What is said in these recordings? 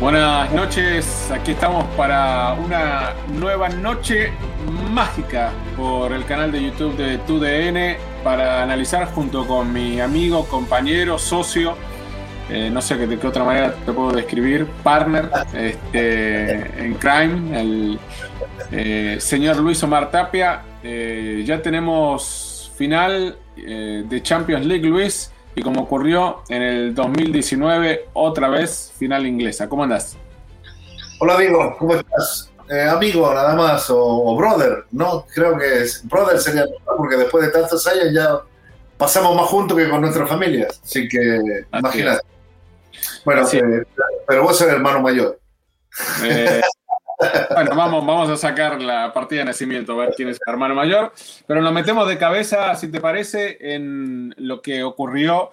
Buenas noches, aquí estamos para una nueva noche mágica por el canal de YouTube de TUDN para analizar junto con mi amigo, compañero, socio, eh, no sé de qué otra manera te puedo describir, partner este, en crime, el eh, señor Luis Omar Tapia. Eh, ya tenemos final de Champions League, Luis. Y como ocurrió en el 2019, otra vez final inglesa. ¿Cómo andas? Hola amigo, ¿cómo estás? Eh, amigo nada más, o, brother, ¿no? Creo que es, brother sería porque después de tantos años ya pasamos más juntos que con nuestras familias. Así que imagínate. Bueno, eh, pero vos eres hermano mayor. Eh, bueno, vamos, vamos a sacar la partida de nacimiento, a ver quién es el hermano mayor. Pero nos metemos de cabeza, si te parece, en lo que ocurrió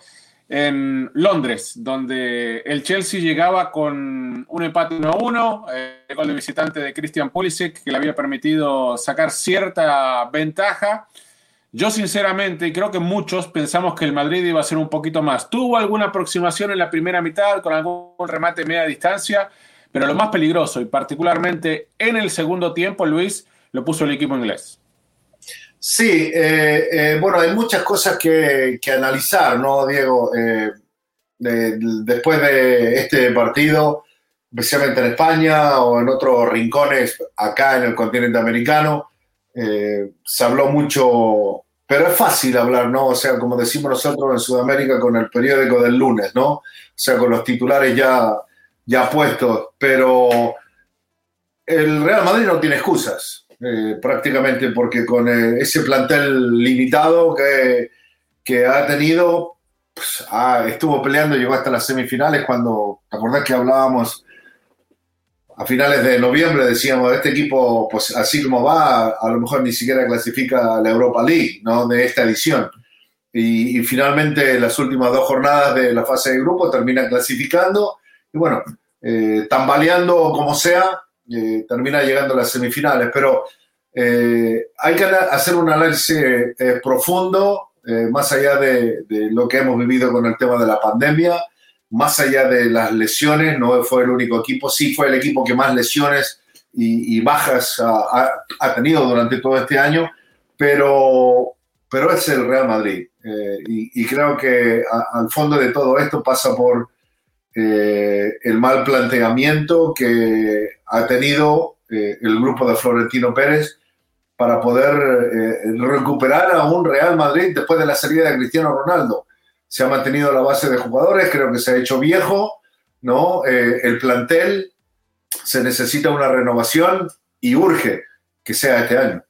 en Londres, donde el Chelsea llegaba con un empate 1-1, el gol de visitante de Christian Pulisic, que le había permitido sacar cierta ventaja. Yo sinceramente, y creo que muchos pensamos que el Madrid iba a ser un poquito más. Tuvo alguna aproximación en la primera mitad con algún remate media distancia, pero lo más peligroso, y particularmente en el segundo tiempo, Luis, lo puso el equipo inglés. Sí, eh, eh, bueno, hay muchas cosas que, analizar, ¿no, Diego? Eh, después de este partido, especialmente en España o en otros rincones acá en el continente americano, se habló mucho, pero es fácil hablar, ¿no? O sea, como decimos nosotros en Sudamérica con el periódico del lunes, ¿no? O sea, con los titulares ya ya puestos, pero el Real Madrid no tiene excusas, eh, prácticamente, porque con eh, ese plantel limitado que, que ha tenido, pues, estuvo peleando, llegó hasta las semifinales cuando, ¿te acordás que hablábamos a finales de noviembre? Decíamos, este equipo, pues así como va, a lo mejor ni siquiera clasifica a la Europa League, ¿no? De esta edición. Y, y finalmente las últimas dos jornadas de la fase de grupo terminan clasificando y bueno, eh, tambaleando como sea, eh, termina llegando a las semifinales. Pero eh, hay que hacer un análisis profundo, más allá de, lo que hemos vivido con el tema de la pandemia, más allá de las lesiones, no fue el único equipo, sí fue el equipo que más lesiones y, bajas ha, tenido durante todo este año, pero, pero es el Real Madrid. y, creo que al fondo de todo esto pasa por eh, el mal planteamiento que ha tenido eh, el grupo de Florentino Pérez para poder eh, recuperar a un Real Madrid después de la salida de Cristiano Ronaldo. Se ha mantenido la base de jugadores, creo que se ha hecho viejo, ¿no? el plantel se necesita una renovación y urge que sea este año.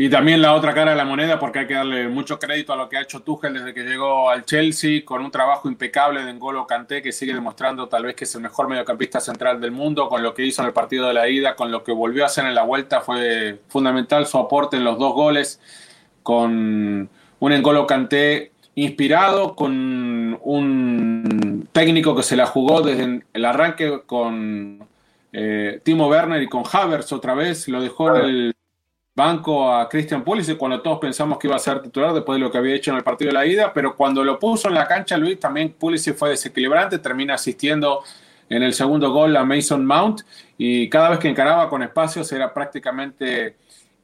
Y también la otra cara de la moneda, porque hay que darle mucho crédito a lo que ha hecho Tuchel desde que llegó al Chelsea, con un trabajo impecable de N'Golo Kanté, que sigue demostrando tal vez que es el mejor mediocampista central del mundo, con lo que hizo en el partido de la ida, con lo que volvió a hacer en la vuelta, fue fundamental su aporte en los dos goles, con un N'Golo Kanté inspirado, con un técnico que se la jugó desde el arranque con eh, Timo Werner y con Havertz otra vez, lo dejó en el banco a Christian Pulisic cuando todos pensamos que iba a ser titular después de lo que había hecho en el partido de la ida, pero cuando lo puso en la cancha Luis también Pulisic fue desequilibrante, termina asistiendo en el segundo gol a Mason Mount y cada vez que encaraba con espacios era prácticamente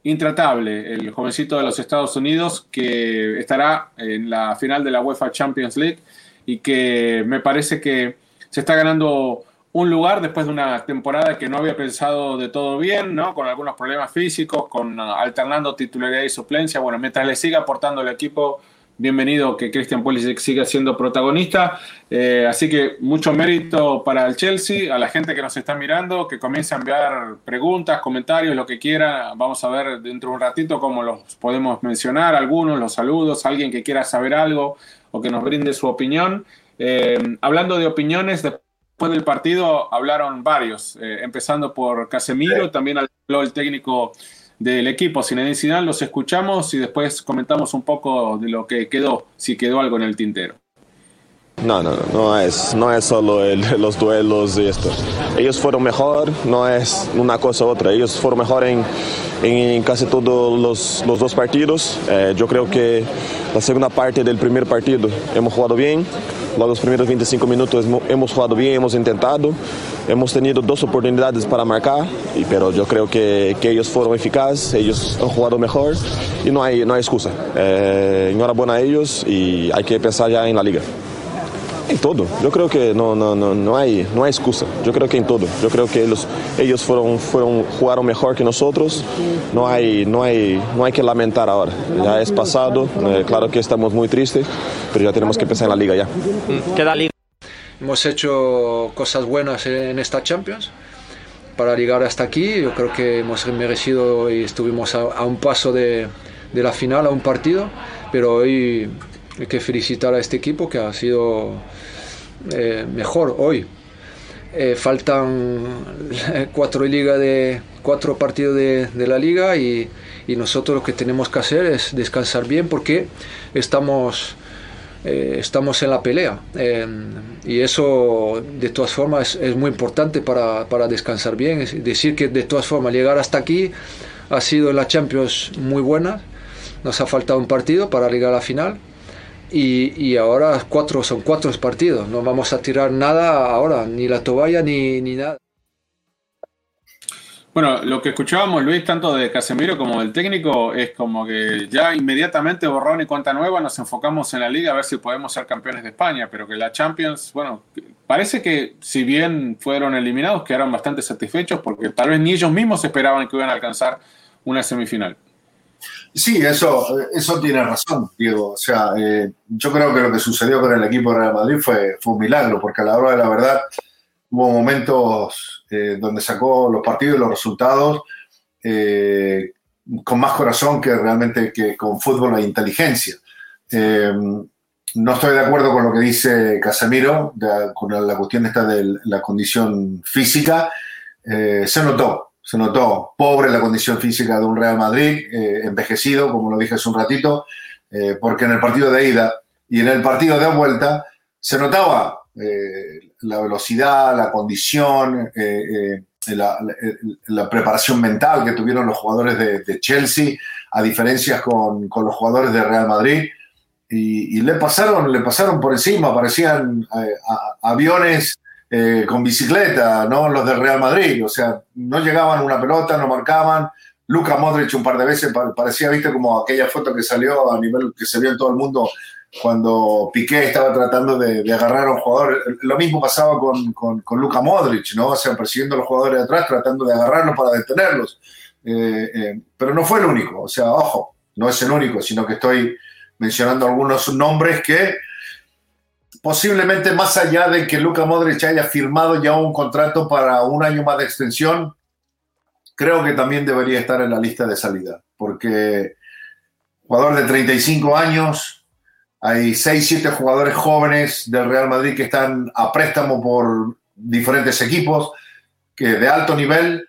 intratable el jovencito de los Estados Unidos que estará en la final de la UEFA Champions League y que me parece que se está ganando un lugar después de una temporada que no había pensado de todo bien, ¿no? Con algunos problemas físicos, con ah, alternando titularidad y suplencia. Bueno, mientras le siga aportando el equipo, bienvenido que Christian Pulisic siga siendo protagonista. Eh, así que mucho mérito para el Chelsea, a la gente que nos está mirando, que comience a enviar preguntas, comentarios, lo que quiera. Vamos a ver dentro de un ratito cómo los podemos mencionar, algunos, los saludos, alguien que quiera saber algo o que nos brinde su opinión. Eh, hablando de opiniones, después del partido hablaron varios, eh, empezando por Casemiro, también habló el técnico del equipo Zinedine Zidane, los escuchamos y después comentamos un poco de lo que quedó, si quedó algo en el tintero. No, no, no es, no es solo los duelos y esto. Ellos fueron mejor, no es una cosa u otra. Ellos fueron mejor en, en casi todos los, los dos partidos. Eh, yo creo que la segunda parte del primer partido hemos jugado bien. Logo los primeros 25 minutos hemos jugado bien, hemos intentado. Hemos tenido dos oportunidades para marcar, y, pero yo creo que, que ellos fueron eficaces, ellos han jugado mejor y no hay, no hay excusa. Eh, enhorabuena a ellos y hay que pensar ya en la liga. En todo. Yo creo que no, no, no, no, hay, no hay excusa. Yo creo que en todo. Yo creo que ellos, ellos fueron, fueron, jugaron mejor que nosotros. No hay, no, hay, no hay que lamentar ahora. Ya es pasado. Eh, claro que estamos muy tristes, pero ya tenemos que pensar en la liga ya. Queda liga. Hemos hecho cosas buenas en esta Champions para llegar hasta aquí. Yo creo que hemos merecido y estuvimos a, a un paso de, de la final, a un partido, pero hoy hay que felicitar a este equipo que ha sido eh, mejor hoy. Eh, faltan cuatro, liga de, cuatro partidos de, de la liga y, y, nosotros lo que tenemos que hacer es descansar bien porque estamos, eh, estamos en la pelea. Eh, y eso de todas formas es, es muy importante para, para, descansar bien. Es decir que de todas formas llegar hasta aquí ha sido en la Champions muy buena. Nos ha faltado un partido para llegar a la final y, y, ahora cuatro, son cuatro partidos. No vamos a tirar nada ahora, ni la toalla ni, ni nada. Bueno, lo que escuchábamos, Luis, tanto de Casemiro como del técnico, es como que ya inmediatamente borrón y cuenta nueva, nos enfocamos en la liga a ver si podemos ser campeones de España, pero que la Champions, bueno, parece que si bien fueron eliminados, quedaron bastante satisfechos porque tal vez ni ellos mismos esperaban que iban a alcanzar una semifinal. Sí, eso, eso tiene razón, Diego. O sea, eh, yo creo que lo que sucedió con el equipo de Real Madrid fue, fue un milagro, porque a la hora de la verdad hubo momentos eh, donde sacó los partidos y los resultados eh, con más corazón que realmente que con fútbol e inteligencia. Eh, no estoy de acuerdo con lo que dice Casemiro, de, con la cuestión esta de la condición física. se notó, se notó pobre la condición física de un Real Madrid, eh, envejecido, como lo dije hace un ratito, eh, porque en el partido de ida y en el partido de vuelta se notaba eh, la velocidad, la condición, la, preparación mental que tuvieron los jugadores de, Chelsea, a diferencias con, con, los jugadores de Real Madrid. Y, le, pasaron, le pasaron por encima, parecían aviones eh, con bicicleta, ¿no? Los del Real Madrid, o sea, no llegaban una pelota, no marcaban. Luca Modric un par de veces parecía, viste, como aquella foto que salió a nivel que se vio en todo el mundo cuando Piqué estaba tratando de, agarrar a un jugador. Lo mismo pasaba con, con, Luca Modric, ¿no? O sea, persiguiendo a los jugadores de atrás, tratando de agarrarlos para detenerlos. Eh, eh, pero no fue el único, o sea, ojo, no es el único, sino que estoy mencionando algunos nombres que posiblemente más allá de que Luka Modric haya firmado ya un contrato para un año más de extensión, creo que también debería estar en la lista de salida, porque jugador de 35 años, hay 6, 7 jugadores jóvenes del Real Madrid que están a préstamo por diferentes equipos, que de alto nivel,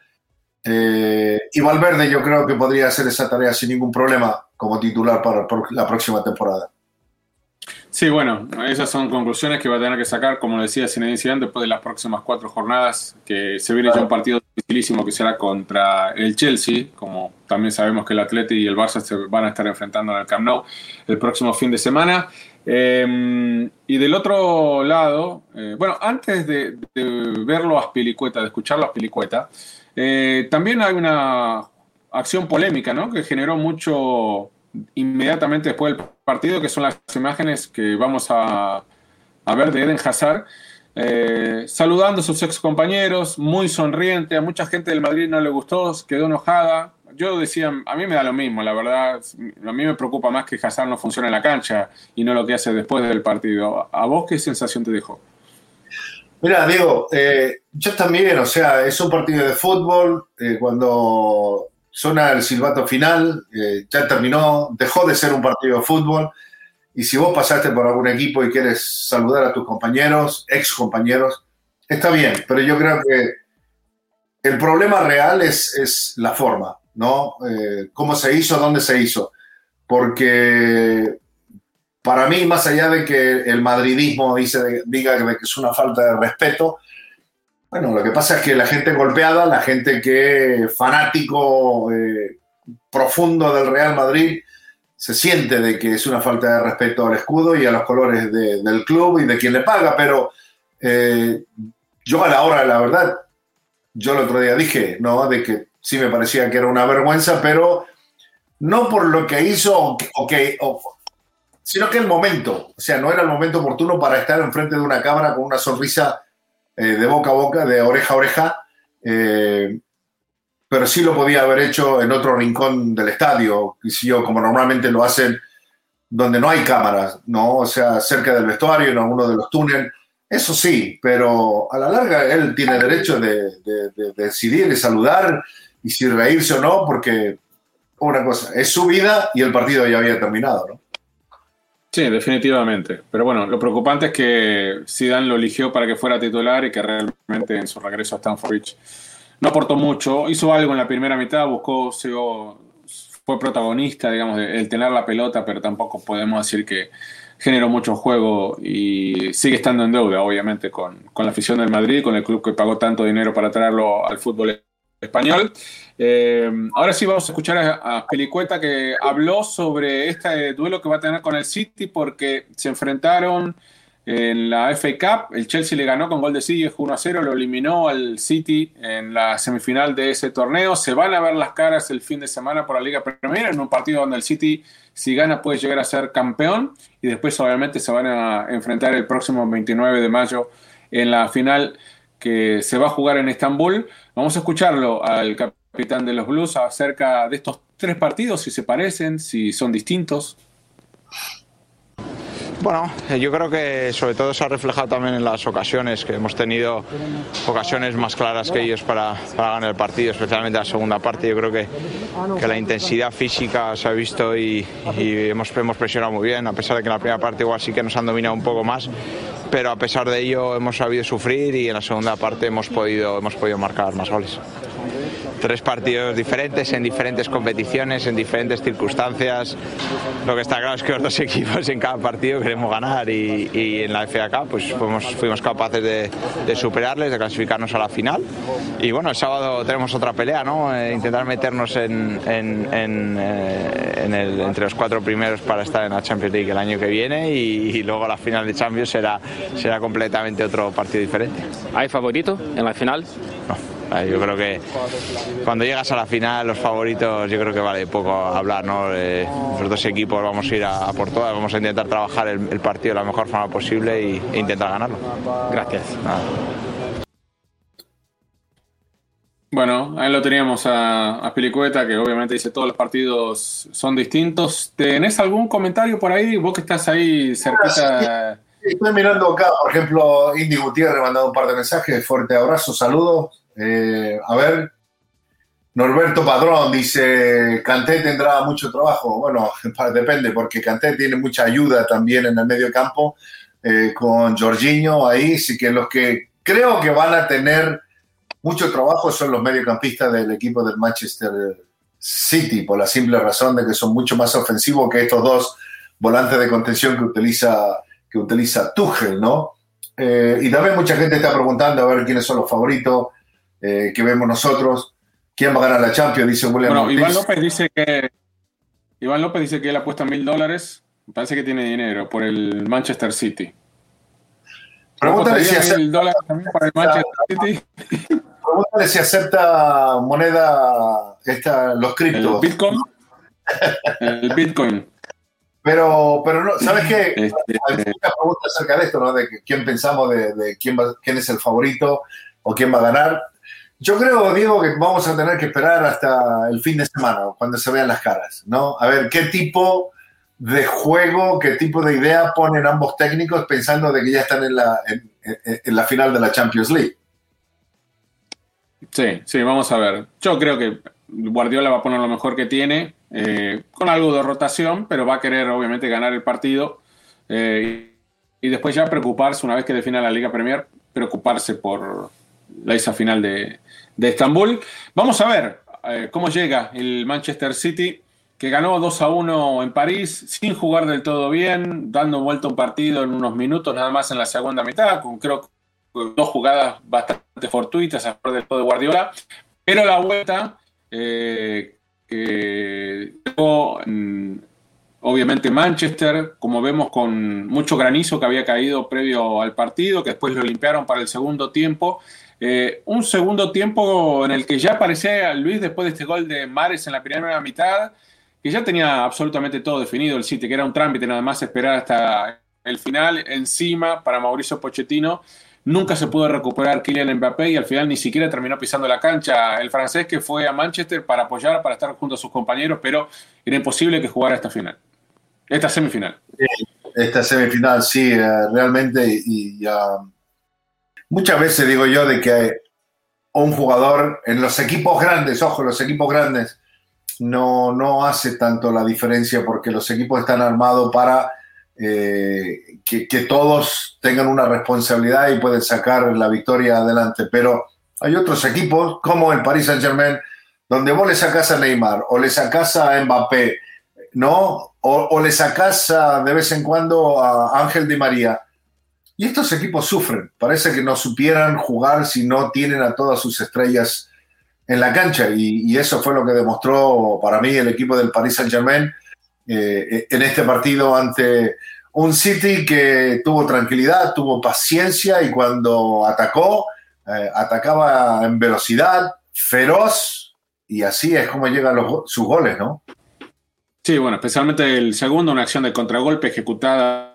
eh, y Valverde yo creo que podría hacer esa tarea sin ningún problema como titular para, para la próxima temporada. Sí, bueno, esas son conclusiones que va a tener que sacar, como decía Zinedine Zidane, después de las próximas cuatro jornadas, que se viene ya un partido dificilísimo que será contra el Chelsea, como también sabemos que el Atleti y el Barça se van a estar enfrentando en el Camp Nou el próximo fin de semana. Eh, y del otro lado, eh, bueno, antes de, de, verlo a Spilicueta, de escucharlo a Spilicueta, eh, también hay una acción polémica, ¿no? Que generó mucho inmediatamente después del partido, que son las imágenes que vamos a, ver de Eden Hazard, eh, saludando a sus ex compañeros, muy sonriente. A mucha gente del Madrid no le gustó, quedó enojada. Yo decía, a mí me da lo mismo, la verdad. A mí me preocupa más que Hazard no funcione en la cancha y no lo que hace después del partido. ¿A vos qué sensación te dejó? Mira, Diego, eh, yo también, o sea, es un partido de fútbol. Eh, cuando suena el silbato final, ya terminó, dejó de ser un partido de fútbol y si vos pasaste por algún equipo y quieres saludar a tus compañeros, ex compañeros, está bien, pero yo creo que el problema real es, es la forma, ¿no? Eh, ¿Cómo se hizo? ¿Dónde se hizo? Porque para mí, más allá de que el madridismo dice, diga que es una falta de respeto, bueno, lo que pasa es que la gente golpeada, la gente que fanático eh, profundo del Real Madrid, se siente de que es una falta de respeto al escudo y a los colores del club y de quien le paga, pero eh, yo a la hora, la verdad, yo el otro día dije, ¿no? De que sí me parecía que era una vergüenza, pero no por lo que hizo, o sino que el momento, o sea, no era el momento oportuno para estar enfrente de una cámara con una sonrisa eh, de boca a boca, de oreja a oreja, eh, pero sí lo podía haber hecho en otro rincón del estadio, como normalmente lo hacen donde no hay cámaras, ¿no? O sea, cerca del vestuario, en alguno de los túneles. Eso sí, pero a la larga él tiene derecho de, decidir, de saludar y si reírse o no, porque una cosa, es su vida y el partido ya había terminado, ¿no? Sí, definitivamente. Pero bueno, lo preocupante es que Zidane lo eligió para que fuera titular y que realmente en su regreso a Stanford Bridge no aportó mucho, hizo algo en la primera mitad, buscó, fue protagonista, digamos, el tener la pelota, pero tampoco podemos decir que generó mucho juego y sigue estando en deuda, obviamente, con, la afición del Madrid, con el club que pagó tanto dinero para traerlo al fútbol español. Eh, ahora sí vamos a escuchar a, Pelicueta que habló sobre este duelo que va a tener con el City porque se enfrentaron en la FA Cup, el Chelsea le ganó con gol de City 1 a 0, lo eliminó al City en la semifinal de ese torneo. Se van a ver las caras el fin de semana por la Liga Premier en un partido donde el City, si gana, puede llegar a ser campeón. Y después, obviamente, se van a enfrentar el próximo 29 de mayo en la final que se va a jugar en Estambul. Vamos a escucharlo al capitán de los Blues acerca de estos tres partidos, si se parecen, si son distintos. Bueno, eh, yo creo que sobre todo se ha reflejado también en las ocasiones, que hemos tenido ocasiones más claras que ellos para, ganar el partido, especialmente la segunda parte. Yo creo que, que la intensidad física se ha visto y, hemos, hemos presionado muy bien, a pesar de que en la primera parte igual sí que nos han dominado un poco más, pero a pesar de ello hemos sabido sufrir y en la segunda parte hemos podido, hemos podido marcar más goles tres partidos diferentes en diferentes competiciones, en diferentes circunstancias. Lo que está claro es que los dos equipos en cada partido queremos ganar y, en la FA Cup pues fuimos, fuimos capaces de, superarles, de clasificarnos a la final. Y bueno, el sábado tenemos otra pelea, ¿no? Eh, intentar meternos en, eh, entre los cuatro primeros para estar en la Champions League el año que viene y, luego la final de Champions será, será completamente otro partido diferente. ¿Hay favorito en la final? No. Yo creo que cuando llegas a la final, los favoritos, yo creo que vale poco hablar, ¿no? Eh, los dos equipos vamos a ir a, por todas, vamos a intentar trabajar el, partido de la mejor forma posible y, e intentar ganarlo. Gracias. Bueno, ahí lo teníamos a, a Pilicueta, que obviamente dice todos los partidos son distintos. ¿Tenés algún comentario por ahí? Vos que estás ahí cerquita. Estoy mirando acá, por ejemplo, Indy Gutiérrez mandado un par de mensajes. Fuerte abrazo, saludos. Eh, a ver, Norberto Padrón dice, Canté tendrá mucho trabajo. Bueno, depende, porque Canté tiene mucha ayuda también en el medio campo eh, con Jorginho ahí, sí que los que creo que van a tener mucho trabajo son los mediocampistas del equipo del Manchester City, por la simple razón de que son mucho más ofensivos que estos dos volantes de contención que utiliza, que utiliza Tuchel, ¿no? Eh, y también mucha gente está preguntando a ver quiénes son los favoritos. Eh, que vemos nosotros. ¿Quién va a ganar la Champions? Dice William bueno, Iván López dice que Iván López dice que él apuesta mil dólares. Parece que tiene dinero por el Manchester City. Pregúntale si acepta, para el Manchester City. Pregúntale si acepta moneda esta, los criptos. El Bitcoin. el Bitcoin. Pero, pero no, ¿sabes qué? Este, Hay muchas preguntas acerca de esto, ¿no? De quién pensamos, de, quién, va, quién es el favorito o quién va a ganar. Yo creo, Diego, que vamos a tener que esperar hasta el fin de semana, cuando se vean las caras, ¿no? A ver qué tipo de juego, qué tipo de idea ponen ambos técnicos pensando de que ya están en la, final de la Champions League. Sí, sí, vamos a ver. Yo creo que Guardiola va a poner lo mejor que tiene, eh, con algo de rotación, pero va a querer obviamente ganar el partido eh, y después ya preocuparse, una vez que defina la Liga Premier, preocuparse por la esa final de, Estambul. Vamos a ver eh, cómo llega el Manchester City que ganó 2 a 1 en París sin jugar del todo bien, dando vuelta un partido en unos minutos nada más en la segunda mitad, con creo dos jugadas bastante fortuitas a favor del de Guardiola, pero la vuelta eh, que obviamente Manchester, como vemos con mucho granizo que había caído previo al partido, que después lo limpiaron para el segundo tiempo. Eh, un segundo tiempo en el que ya parecía Luis después de este gol de Mares en la primera mitad, que ya tenía absolutamente todo definido el City, que era un trámite nada más esperar hasta el final encima para Mauricio Pochettino. Nunca se pudo recuperar Kylian Mbappé y al final ni siquiera terminó pisando la cancha el francés que fue a Manchester para apoyar, para estar junto a sus compañeros, pero era imposible que jugara esta final, esta semifinal. Esta semifinal, sí, eh, realmente. Y, muchas veces digo yo de que un jugador en los equipos grandes, ojo, los equipos grandes, no, no hace tanto la diferencia porque los equipos están armados para eh, que, todos tengan una responsabilidad y pueden sacar la victoria adelante. Pero hay otros equipos, como el Paris Saint Germain, donde vos le sacás a Neymar o le sacás a Mbappé, ¿no? O, le sacás de vez en cuando a Ángel Di María. Y estos equipos sufren. Parece que no supieran jugar si no tienen a todas sus estrellas en la cancha y, eso fue lo que demostró para mí el equipo del Paris Saint Germain eh, en este partido ante un City que tuvo tranquilidad, tuvo paciencia y cuando atacó, eh, atacaba en velocidad, feroz y así es como llegan los, sus goles, ¿no? Sí, bueno, especialmente el segundo, una acción de contragolpe ejecutada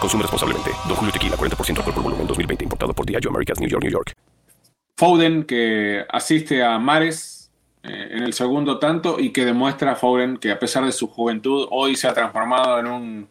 Consume responsablemente. Don Julio Tequila, 40% alcohol por volumen, 2020. Importado por Diageo Americas, New York, New York. Foden, que asiste a Mares eh, en el segundo tanto y que demuestra a Foden que a pesar de su juventud, hoy se ha transformado en un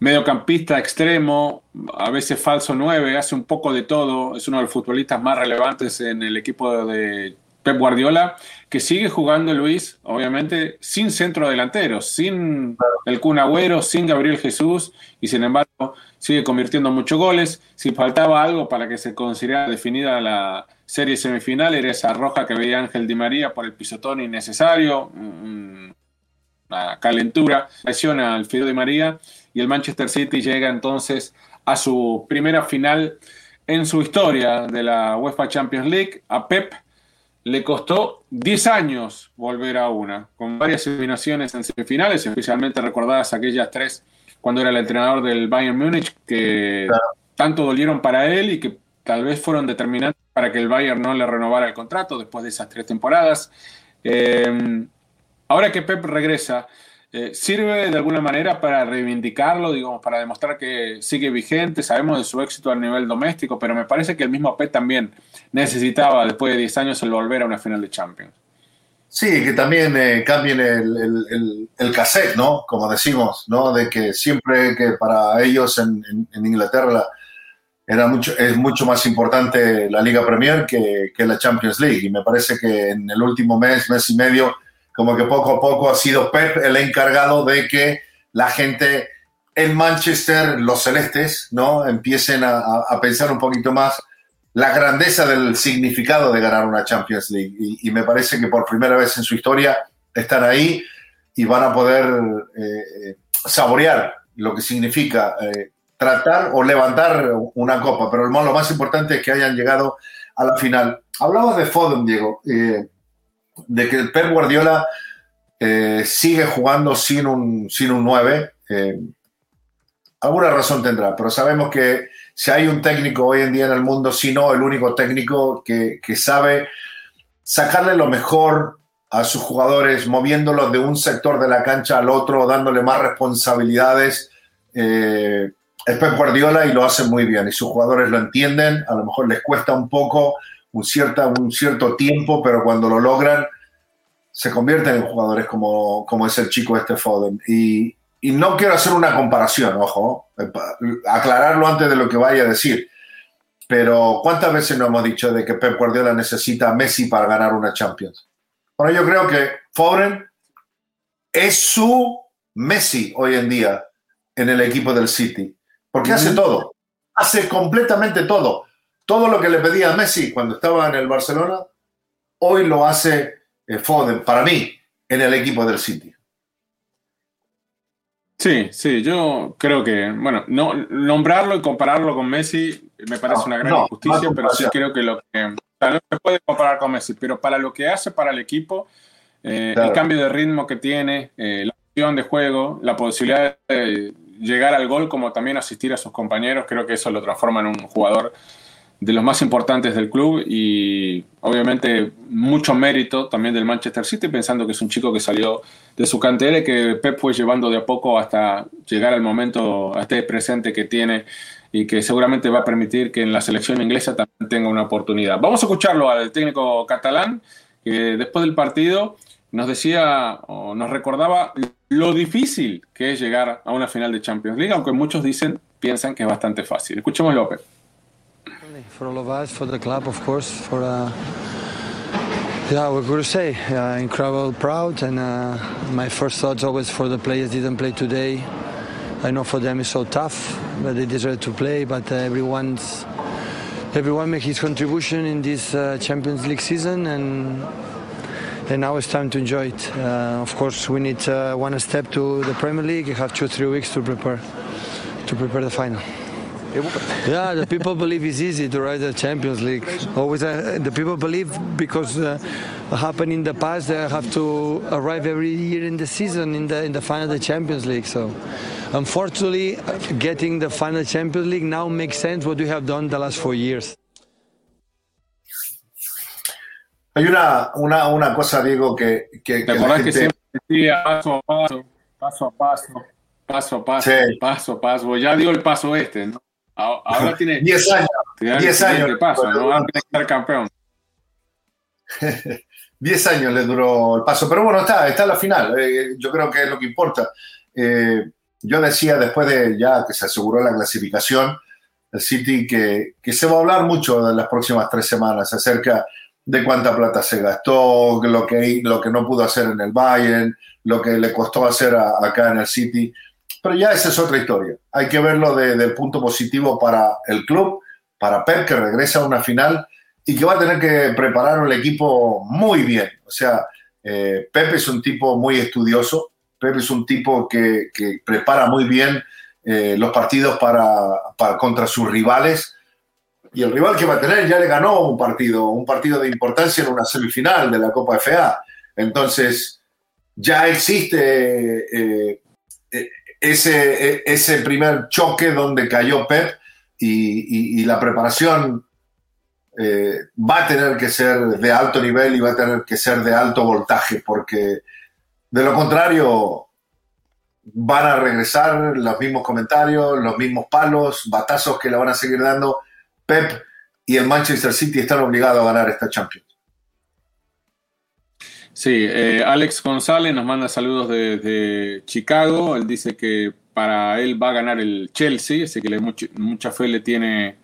mediocampista extremo, a veces falso 9, hace un poco de todo, es uno de los futbolistas más relevantes en el equipo de Pep Guardiola, que sigue jugando Luis, obviamente, sin centro delantero, sin el Kun Agüero, sin Gabriel Jesús, y sin embargo sigue convirtiendo muchos goles. Si faltaba algo para que se considerara definida la, serie semifinal era esa roja que veía Ángel Di María por el pisotón innecesario, una calentura, lesiona al Fideo Di María y el Manchester City llega entonces a su primera final en su historia de la UEFA Champions League. A Pep le costó 10 años volver a una, con varias eliminaciones en semifinales, especialmente recordadas aquellas tres cuando era el entrenador del Bayern Múnich, que tanto dolieron para él y que tal vez fueron determinantes para que el Bayern no le renovara el contrato después de esas tres temporadas. Eh, ahora que Pep regresa, eh, ¿sirve de alguna manera para reivindicarlo, digamos, para demostrar que sigue vigente? Sabemos de su éxito a nivel doméstico, pero me parece que el mismo Pep también necesitaba, después de 10 años, el volver a una final de Champions. Sí, que también eh, cambien el, el, cassette, ¿no? Como decimos, ¿no? De que siempre que para ellos en, en Inglaterra la, era mucho, es mucho más importante la Liga Premier que, que, la Champions League. Y me parece que en el último mes, mes y medio, como que poco a poco ha sido Pep el encargado de que la gente en Manchester, los celestes, ¿no? empiecen a, a pensar un poquito más la grandeza del significado de ganar una Champions League. Y, y, me parece que por primera vez en su historia están ahí y van a poder eh, eh saborear lo que significa eh, tratar o levantar una copa, pero lo más importante es que hayan llegado a la final. Hablabas de Foden, Diego, eh, de que el Pep Guardiola eh, sigue jugando sin un, sin un 9. alguna razón tendrá, pero sabemos que si hay un técnico hoy en día en el mundo, si no el único técnico que, que sabe sacarle lo mejor a sus jugadores, moviéndolos de un sector de la cancha al otro, dándole más responsabilidades. Eh, es Pep Guardiola y lo hace muy bien. Y sus jugadores lo entienden, a lo mejor les cuesta un poco, un, cierta, un cierto tiempo, pero cuando lo logran, se convierten en jugadores como, como es el chico este Foden. Y, y no quiero hacer una comparación, ojo, aclararlo antes de lo que vaya a decir. Pero ¿cuántas veces no hemos dicho de que Pep Guardiola necesita a Messi para ganar una Champions? Bueno, yo creo que Foden es su Messi hoy en día en el equipo del City, porque hace todo, hace completamente todo. Todo lo que le pedía a Messi cuando estaba en el Barcelona, hoy lo hace eh, Foden, para mí, en el equipo del City. Sí, sí, yo creo que, bueno, no, nombrarlo y compararlo con Messi me parece una gran injusticia, pero sí creo que lo que no se puede comparar con Messi, pero para lo que hace para el equipo, eh, el cambio de ritmo que tiene, eh, la opción de juego, la posibilidad de llegar al gol como también asistir a sus compañeros, creo que eso lo transforma en un jugador de los más importantes del club y obviamente mucho mérito también del Manchester City, pensando que es un chico que salió de su cantera y que Pep fue llevando de a poco hasta llegar al momento, a este presente que tiene y que seguramente va a permitir que en la selección inglesa también tenga una oportunidad. Vamos a escucharlo al técnico catalán, que después del partido nos decía o nos recordaba lo difícil que es llegar a una final de Champions League, aunque muchos dicen, piensan que es bastante fácil. Escuchemos López. For all of us, for the club, of course, for uh, yeah, what could I say? Uh, incredible, proud, and uh, my first thoughts always for the players didn't play today. I know for them it's so tough, but they deserve to play. But uh, everyone's everyone make his contribution in this uh, Champions League season, and and now it's time to enjoy it. Uh, of course, we need uh, one step to the Premier League. You have two, three weeks to prepare to prepare the final. Yeah, the people believe it's easy to ride the Champions League. Always, uh, the people believe because uh, happened in the past they have to arrive every year in the season in the in the final of the Champions League. So, unfortunately, getting the final Champions League now makes sense what we have done the last four years. Hay una, una, una cosa, Diego, que, que, que, la gente... que siempre decía paso a paso, paso a paso, paso a paso, sí. paso a paso. Ya dio el paso este, ¿no? Ahora tiene 10 años. 10 años. Paso, ¿no? Antes de ser campeón. 10 años le duró el paso, pero bueno, está, está la final. Eh, yo creo que es lo que importa. Eh, yo decía después de ya que se aseguró la clasificación, el City, que, que, se va a hablar mucho en las próximas tres semanas acerca de cuánta plata se gastó, lo que, lo que no pudo hacer en el Bayern, lo que le costó hacer a, acá en el City. Pero ya esa es otra historia. Hay que verlo desde el punto positivo para el club, para Pep, que regresa a una final y que va a tener que preparar el equipo muy bien. O sea, eh, Pep es un tipo muy estudioso, Pep es un tipo que, que prepara muy bien eh, los partidos para, para, contra sus rivales. Y el rival que va a tener ya le ganó un partido, un partido de importancia en una semifinal de la Copa FA. Entonces, ya existe eh, ese, e, ese primer choque donde cayó Pep y, la preparación eh, va a tener que ser de alto nivel y va a tener que ser de alto voltaje, porque de lo contrario van a regresar los mismos comentarios, los mismos palos, batazos que le van a seguir dando. Pep y el Manchester City están obligados a ganar esta Champions. Sí, eh, Alex González nos manda saludos desde Chicago. Él dice que para él va a ganar el Chelsea, así que le, mucha, mucha fe le tiene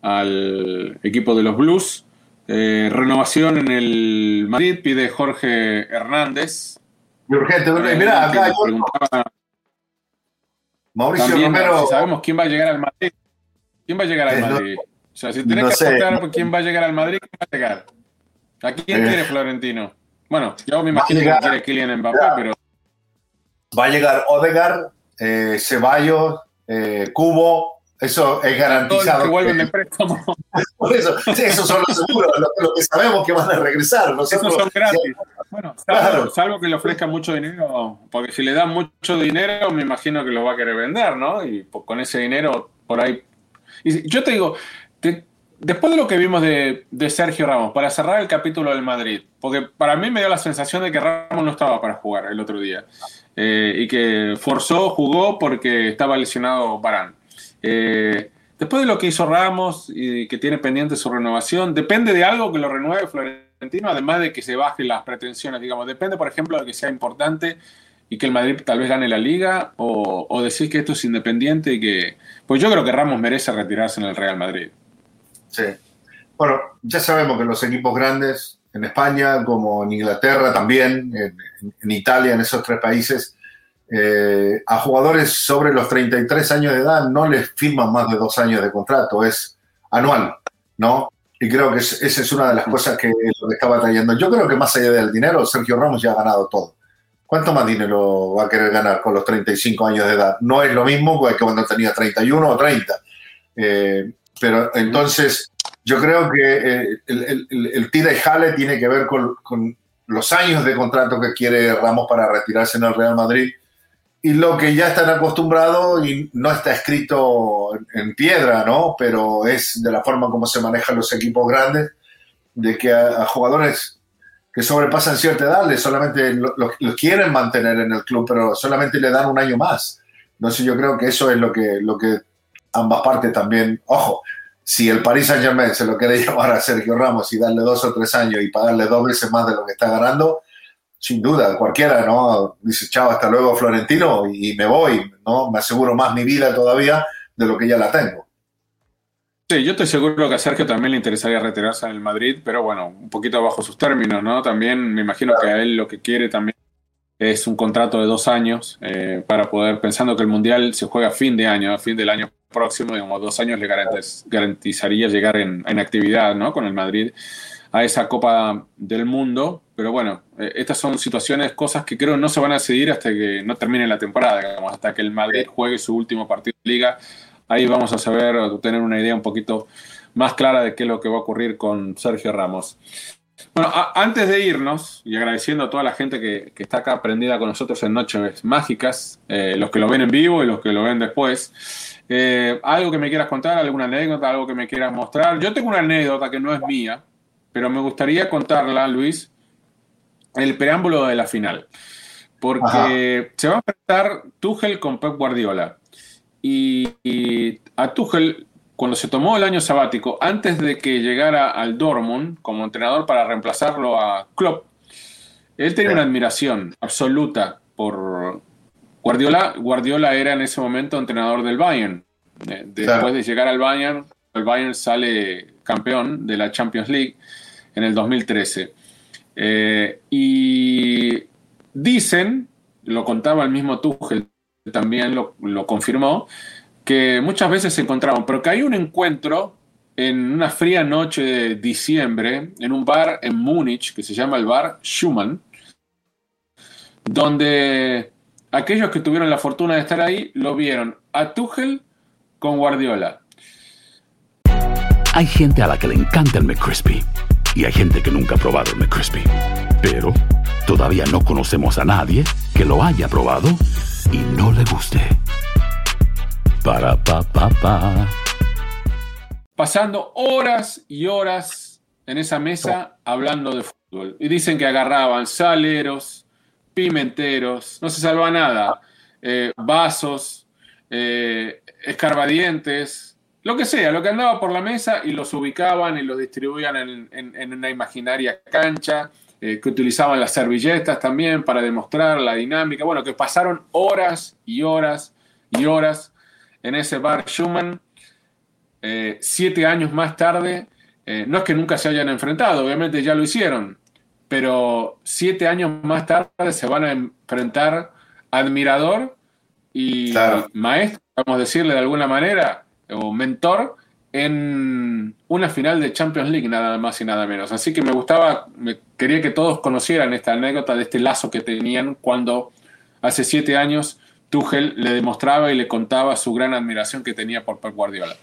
al equipo de los Blues. Eh, renovación en el Madrid, pide Jorge Hernández. Urgente, mira, acá yo... preguntaba, Mauricio también, Romero. Si sabemos quién va a llegar al Madrid. ¿Quién va a llegar al eh, Madrid? O sea, si tenés no que apostar quién va a llegar al Madrid, ¿quién va a llegar? ¿A quién eh. quiere Florentino? Bueno, yo me imagino que quiere Kylian Mbappé, pero. Va a llegar Odegaard, eh, Ceballos, eh, Cubo, eso es garantizado. Que vuelven de préstamo. Por eso, sí, esos son los seguros, lo, lo, que sabemos que van a regresar. Nosotros, esos son gratis. Bueno, salvo, claro. salvo, que le ofrezcan mucho dinero, porque si le dan mucho dinero, me imagino que lo va a querer vender, ¿no? Y con ese dinero, por ahí. Y yo te digo, te, después de lo que vimos de, de, Sergio Ramos, para cerrar el capítulo del Madrid, porque para mí me dio la sensación de que Ramos no estaba para jugar el otro día, eh, y que forzó, jugó porque estaba lesionado Barán. Eh, después de lo que hizo Ramos y que tiene pendiente su renovación, depende de algo que lo renueve Florentino, además de que se bajen las pretensiones, digamos, depende, por ejemplo, de que sea importante y que el Madrid tal vez gane la liga, o, o decir que esto es independiente y que... Pues yo creo que Ramos merece retirarse en el Real Madrid. Sí. Bueno, ya sabemos que los equipos grandes, en España como en Inglaterra también, en, en Italia, en esos tres países, eh, a jugadores sobre los 33 años de edad no les firman más de dos años de contrato, es anual, ¿no? Y creo que es, esa es una de las cosas que lo que estaba trayendo. Yo creo que más allá del dinero, Sergio Ramos ya ha ganado todo. ¿Cuánto más dinero va a querer ganar con los 35 años de edad? No es lo mismo que cuando tenía 31 o 30. Eh, pero entonces, yo creo que eh, el, el, el, tira y jale tiene que ver con, los años de contrato que quiere Ramos para retirarse en el Real Madrid y lo que ya están acostumbrados y no está escrito en piedra, ¿no? Pero es de la forma como se manejan los equipos grandes, de que a, jugadores que sobrepasan cierta edad solamente los lo, lo quieren mantener en el club, pero solamente le dan un año más. Entonces yo creo que eso es lo que, lo que ambas partes también, ojo, si el Paris Saint Germain se lo quiere llevar a Sergio Ramos y darle dos o tres años y pagarle dos veces más de lo que está ganando, sin duda, cualquiera, ¿no? Dice, chao, hasta luego Florentino y me voy, ¿no? Me aseguro más mi vida todavía de lo que ya la tengo. Sí, yo estoy seguro que a Sergio también le interesaría retirarse en el Madrid, pero bueno, un poquito bajo sus términos, ¿no? También me imagino que a él lo que quiere también es un contrato de dos años eh, para poder, pensando que el Mundial se juega a fin de año, a fin del año próximo, digamos, dos años le garantiz, garantizaría llegar en, en actividad, ¿no? Con el Madrid a esa Copa del Mundo. Pero bueno, eh, estas son situaciones, cosas que creo no se van a seguir hasta que no termine la temporada, digamos, hasta que el Madrid juegue su último partido de liga. Ahí vamos a saber tener una idea un poquito más clara de qué es lo que va a ocurrir con Sergio Ramos. Bueno, a, antes de irnos, y agradeciendo a toda la gente que, que está acá prendida con nosotros en Noches Mágicas, eh, los que lo ven en vivo y los que lo ven después, eh, algo que me quieras contar, alguna anécdota, algo que me quieras mostrar. Yo tengo una anécdota que no es mía, pero me gustaría contarla, Luis, el preámbulo de la final. Porque Ajá. se va a enfrentar Tuchel con Pep Guardiola. Y, y, a Tuchel, cuando se tomó el año sabático, antes de que llegara al Dortmund como entrenador para reemplazarlo a Klopp, él tenía una admiración absoluta por Guardiola. Guardiola era en ese momento entrenador del Bayern. Después claro. de llegar al Bayern, el Bayern sale campeón de la Champions League en el 2013. Eh, y dicen, lo contaba el mismo Tuchel, también lo, lo, confirmó, que muchas veces se encontraban, pero que hay un encuentro en una fría noche de diciembre en un bar en Múnich que se llama el bar Schumann, donde aquellos que tuvieron la fortuna de estar ahí lo vieron a Tuchel con Guardiola. Hay gente a la que le encanta el McCrispy y hay gente que nunca ha probado el McCrispy. Pero todavía no conocemos a nadie que lo haya probado y no le guste. Para pa pa pa. Pasando horas y horas en esa mesa hablando de fútbol. Y dicen que agarraban saleros, pimenteros, no se salva nada, eh, vasos, eh, escarbadientes, lo que sea, lo que andaba por la mesa y los ubicaban y los distribuían en, en, en una imaginaria cancha, eh, que utilizaban las servilletas también para demostrar la dinámica. Bueno, que pasaron horas y horas y horas en ese bar Schumann. Eh, siete años más tarde, eh, no es que nunca se hayan enfrentado, obviamente ya lo hicieron, pero siete años más tarde se van a enfrentar admirador y claro. maestro, vamos a decirle de alguna manera, o mentor en una final de Champions League, nada más y nada menos. Así que me gustaba, me, quería que todos conocieran esta anécdota de este lazo que tenían cuando hace siete años Tuchel le demostraba y le contaba su gran admiración que tenía por Pep Guardiola.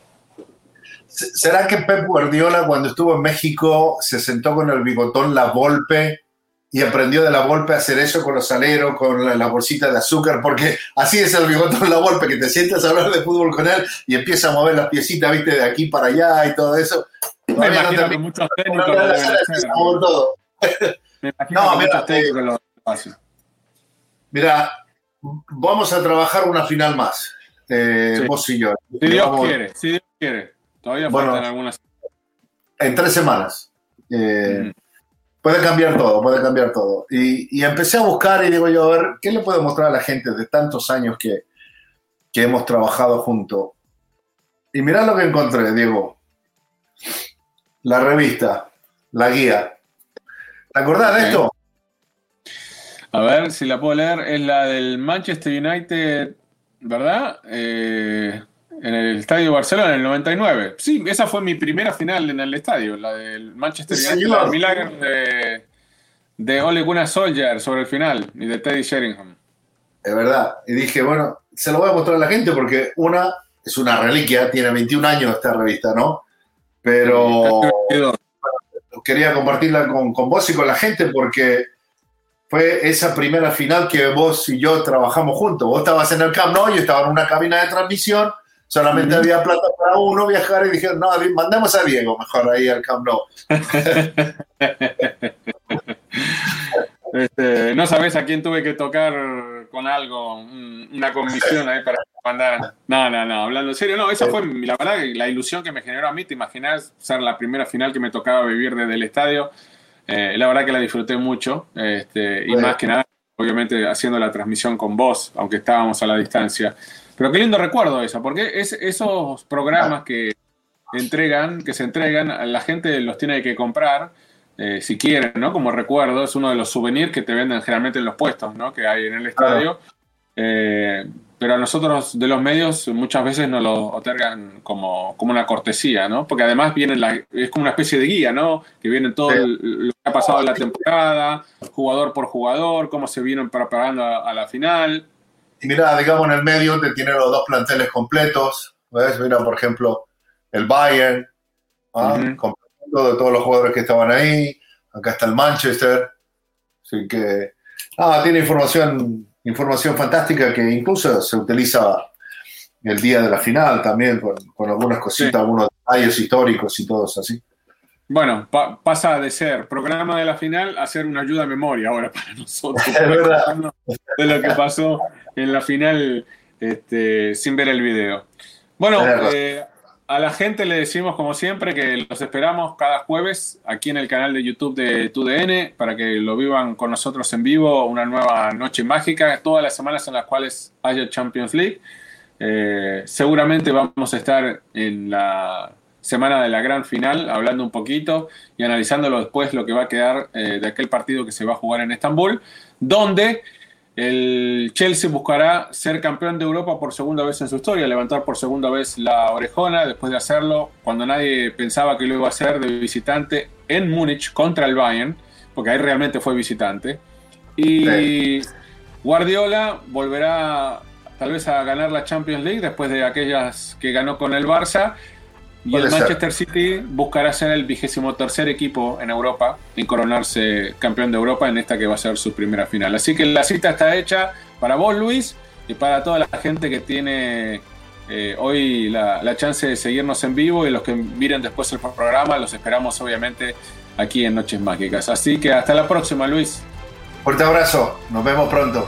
¿Será que Pep Guardiola cuando estuvo en México se sentó con el bigotón La Volpe y aprendió de La Volpe a hacer eso con los aleros, con la, la bolsita de azúcar? Porque así es el bigotón La Volpe, que te sientas a hablar de fútbol con él y empieza a mover las piecitas, viste, de aquí para allá y todo eso. Me Todavía imagino te- que muchos técnicos no, lo no, deben no, hacer. como todo. Me imagino No, que mira, muchos técnicos lo hacen. Mira, vamos a trabajar una final más, eh, Sí. vos y yo. Si Dios Vamos- quiere, si Dios quiere. Todavía Bueno. faltan algunas. en tres semanas. Eh, Ujú. Puede cambiar todo, puede cambiar todo. Y, y empecé a buscar y digo yo, a ver, ¿qué le puedo mostrar a la gente de tantos años que, que hemos trabajado juntos? Y mirá lo que encontré, Diego. La revista, la guía. ¿Te acordás de esto? A ver si la puedo leer. Es la del Manchester United, ¿verdad? Eh, en el Estadio Barcelona, en el 99. Sí, esa fue mi primera final en el estadio, la del Manchester Sí, United, señor. la del milagro de, de Ole Gunnar Solskjaer sobre el final y de Teddy Sheringham. Es verdad. Y dije, bueno, se lo voy a mostrar a la gente porque una es una reliquia, tiene 21 años esta revista, ¿no? Pero quería compartirla con, con vos y con la gente porque fue esa primera final que vos y yo trabajamos juntos. Vos estabas en el Camp Nou, yo estaba en una cabina de transmisión, solamente había plata para uno viajar y dijeron, no, mandemos a Diego mejor ahí al Camp Nou. Este, no sabes a quién tuve que tocar con algo, un- una comisión ahí para que mandaran. No, no, no, hablando en serio, no, esa fue la verdad la ilusión que me generó a mí. Te imaginas ser la primera final que me tocaba vivir desde el estadio. Eh, la verdad que la disfruté mucho este, y más que nada, obviamente, haciendo la transmisión con vos, aunque estábamos a la distancia. Pero qué lindo recuerdo eso, porque es, esos programas que entregan, que se entregan, la gente los tiene que comprar eh, si quieren, ¿no? Como recuerdo, es uno de los souvenirs que te venden generalmente en los puestos, ¿no? Que hay en el estadio. Eh, pero a nosotros de los medios muchas veces nos lo otorgan como, como una cortesía, ¿no? Porque además viene la, es como una especie de guía, ¿no? Que viene todo el- lo que ha pasado en la temporada, jugador por jugador, cómo se vieron preparando a, a la final. Y mira, digamos en el medio te tiene los dos planteles completos. ¿Ves? Mira, por ejemplo, el Bayern, ¿ah? Ujú. completo de todos los jugadores que estaban ahí. Acá está el Manchester. Así que, ah, tiene información, información fantástica que incluso se utiliza el día de la final también, con, con algunas cositas, Sí. algunos detalles históricos y todos así. Bueno, pa- pasa de ser programa de la final a ser una ayuda a memoria ahora para nosotros. Es verdad. De lo que pasó en la final este, sin ver el video. Bueno, eh, a la gente le decimos como siempre que los esperamos cada jueves aquí en el canal de YouTube de TUDN para que lo vivan con nosotros en vivo, una nueva noche mágica, todas las semanas en las cuales haya Champions League. Eh, seguramente vamos a estar en la semana de la gran final hablando un poquito y analizándolo después lo que va a quedar eh, de aquel partido que se va a jugar en Estambul, donde el Chelsea buscará ser campeón de Europa por segunda vez en su historia, levantar por segunda vez la orejona después de hacerlo cuando nadie pensaba que lo iba a hacer de visitante en Múnich contra el Bayern, porque ahí realmente fue visitante. Y Guardiola volverá tal vez a ganar la Champions League después de aquellas que ganó con el Barça. Y el ser. Manchester City buscará ser el vigésimo tercer equipo en Europa y coronarse campeón de Europa en esta que va a ser su primera final. Así que la cita está hecha para vos, Luis, y para toda la gente que tiene eh, hoy la, la chance de seguirnos en vivo y los que miren después el programa, los esperamos obviamente aquí en Noches Mágicas. Así que hasta la próxima, Luis. Fuerte abrazo, nos vemos pronto.